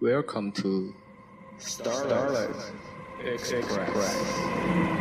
Welcome to Starlight, Express. Oh,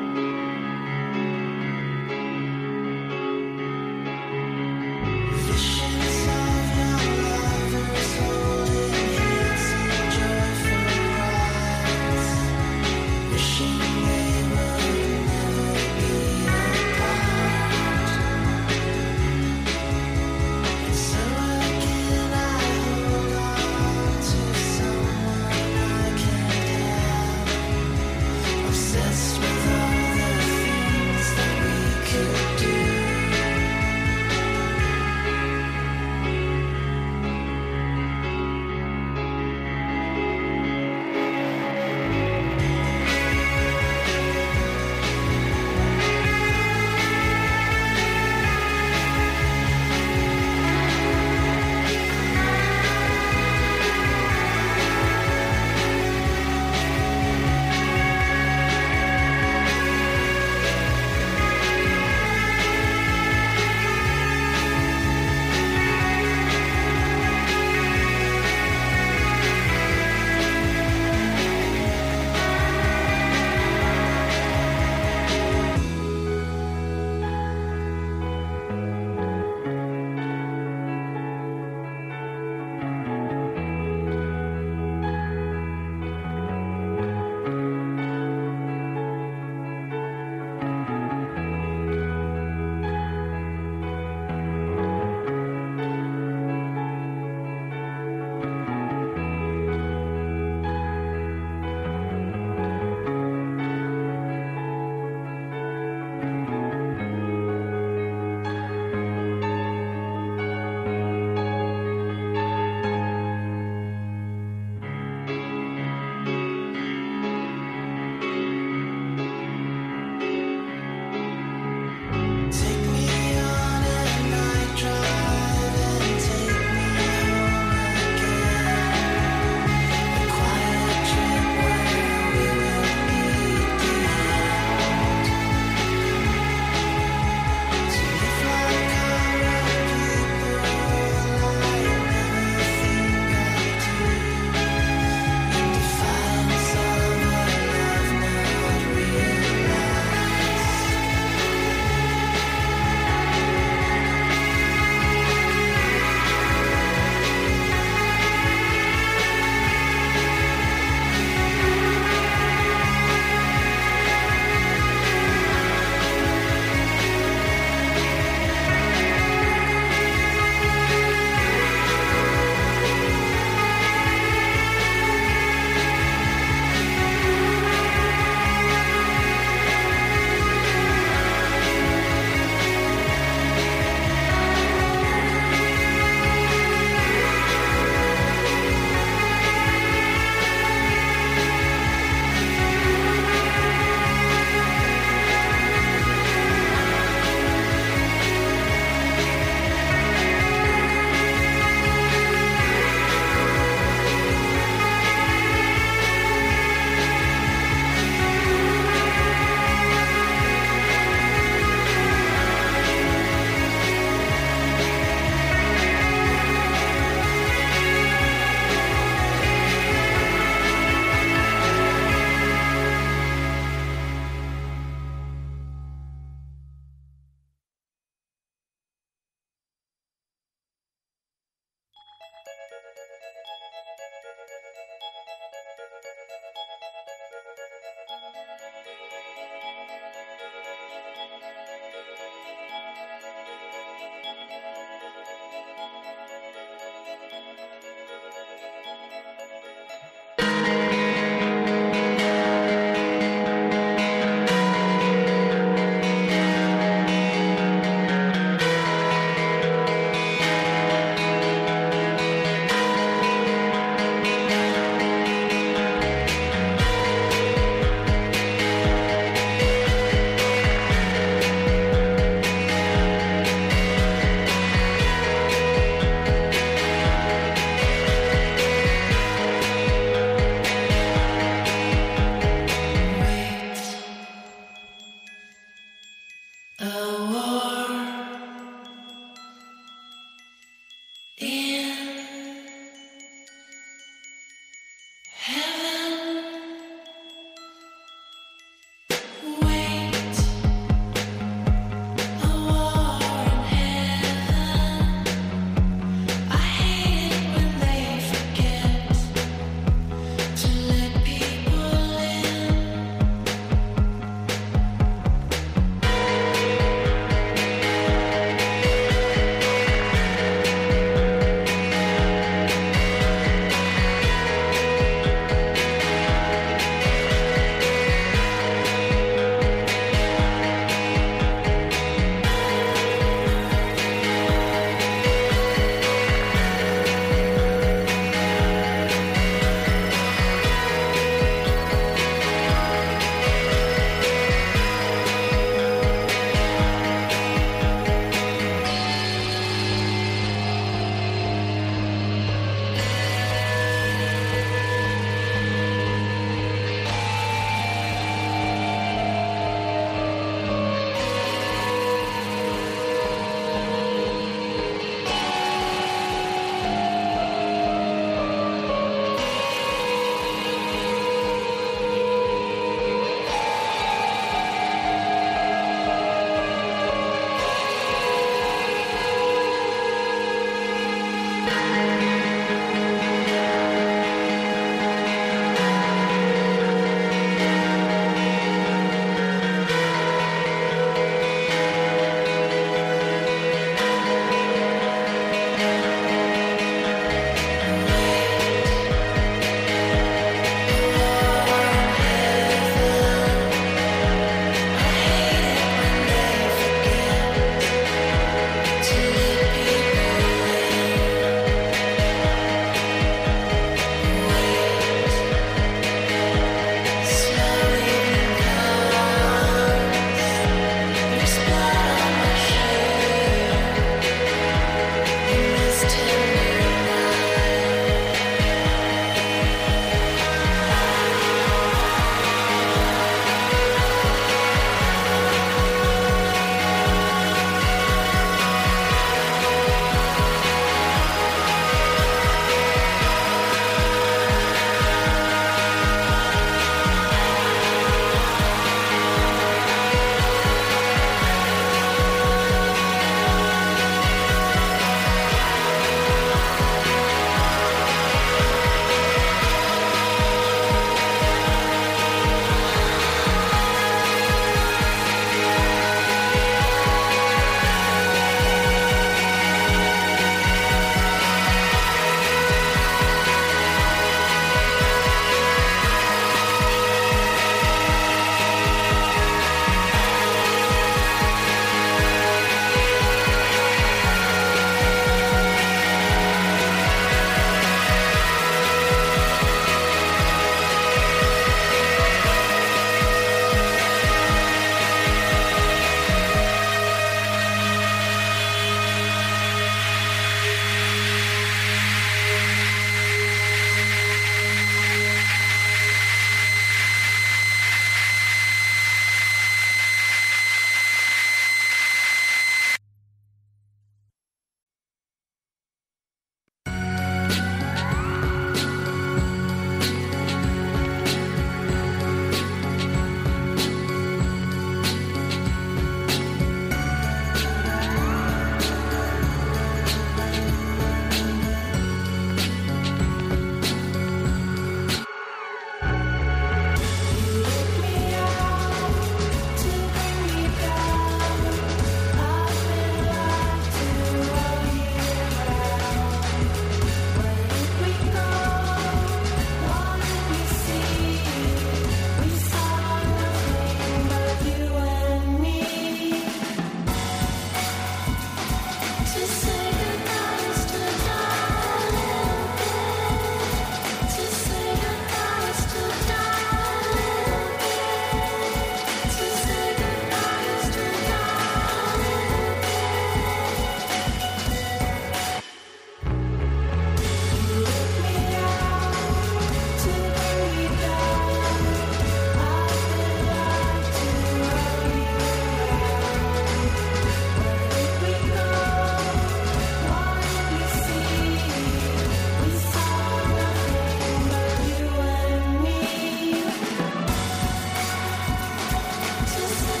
Thank you.